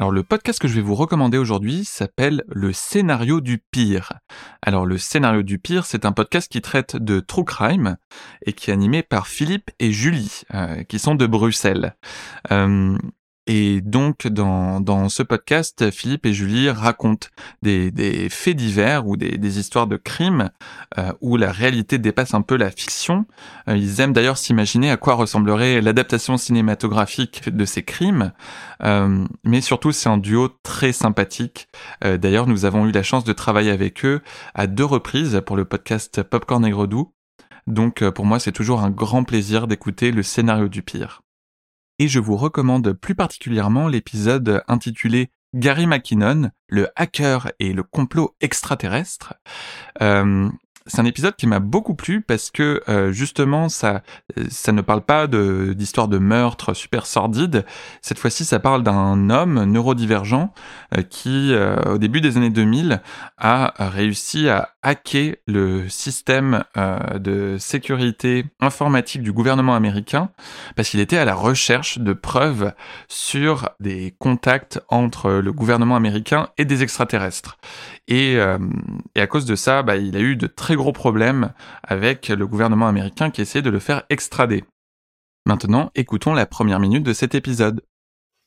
Alors le podcast que je vais vous recommander aujourd'hui s'appelle Le scénario du pire. Alors le scénario du pire, c'est un podcast qui traite de true crime et qui est animé par Philippe et Julie, euh, qui sont de Bruxelles. Euh, et donc, dans, ce podcast, Philippe et Julie racontent des, faits divers ou des, histoires de crimes euh, où la réalité dépasse un peu la fiction. Euh, ils aiment d'ailleurs s'imaginer à quoi ressemblerait l'adaptation cinématographique de ces crimes. Euh, mais surtout, c'est un duo très sympathique. D'ailleurs, nous avons eu la chance de travailler avec eux à deux reprises pour le podcast Popcorn et Gredou. Donc, pour moi, c'est toujours un grand plaisir d'écouter le scénario du pire et je vous recommande plus particulièrement l'épisode intitulé Gary McKinnon, le hacker et le complot extraterrestre. Euh, c'est un épisode qui m'a beaucoup plu parce que euh, justement ça ça ne parle pas d'histoire de meurtre super sordide. Cette fois-ci, ça parle d'un homme neurodivergent euh, qui au début des années 2000 a réussi à hacker le système de sécurité informatique du gouvernement américain parce qu'il était à la recherche de preuves sur des contacts entre le gouvernement américain et des extraterrestres. Et, et à cause de ça, bah, il a eu de très gros problèmes avec le gouvernement américain qui essaie de le faire extrader. Maintenant, écoutons la première minute de cet épisode.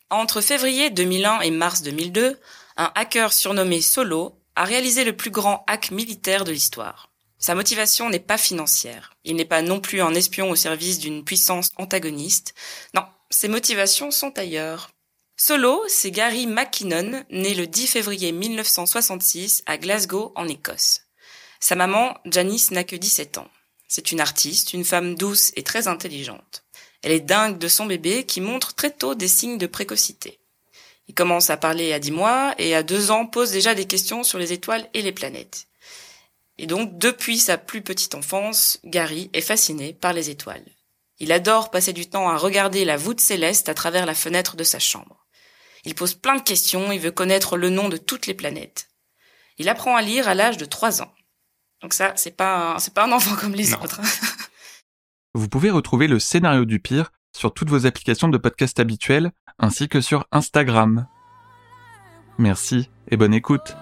Entre février 2001 et mars 2002, un hacker surnommé Solo a réalisé le plus grand hack militaire de l'histoire. Sa motivation n'est pas financière. Il n'est pas non plus un espion au service d'une puissance antagoniste. Non, ses motivations sont ailleurs. Solo, c'est Gary McKinnon, né le 10 février 1966 à Glasgow, en Écosse. Sa maman, Janice, n'a que 17 ans. C'est une artiste, une femme douce et très intelligente. Elle est dingue de son bébé qui montre très tôt des signes de précocité. Il commence à parler à 10 mois et à 2 ans pose déjà des questions sur les étoiles et les planètes. Et donc, depuis sa plus petite enfance, Gary est fasciné par les étoiles. Il adore passer du temps à regarder la voûte céleste à travers la fenêtre de sa chambre. Il pose plein de questions, il veut connaître le nom de toutes les planètes. Il apprend à lire à l'âge de 3 ans. Donc ça, c'est pas c'est pas un enfant comme les autres. Vous pouvez retrouver le scénario du pire sur toutes vos applications de podcast habituelles ainsi que sur Instagram. Merci et bonne écoute.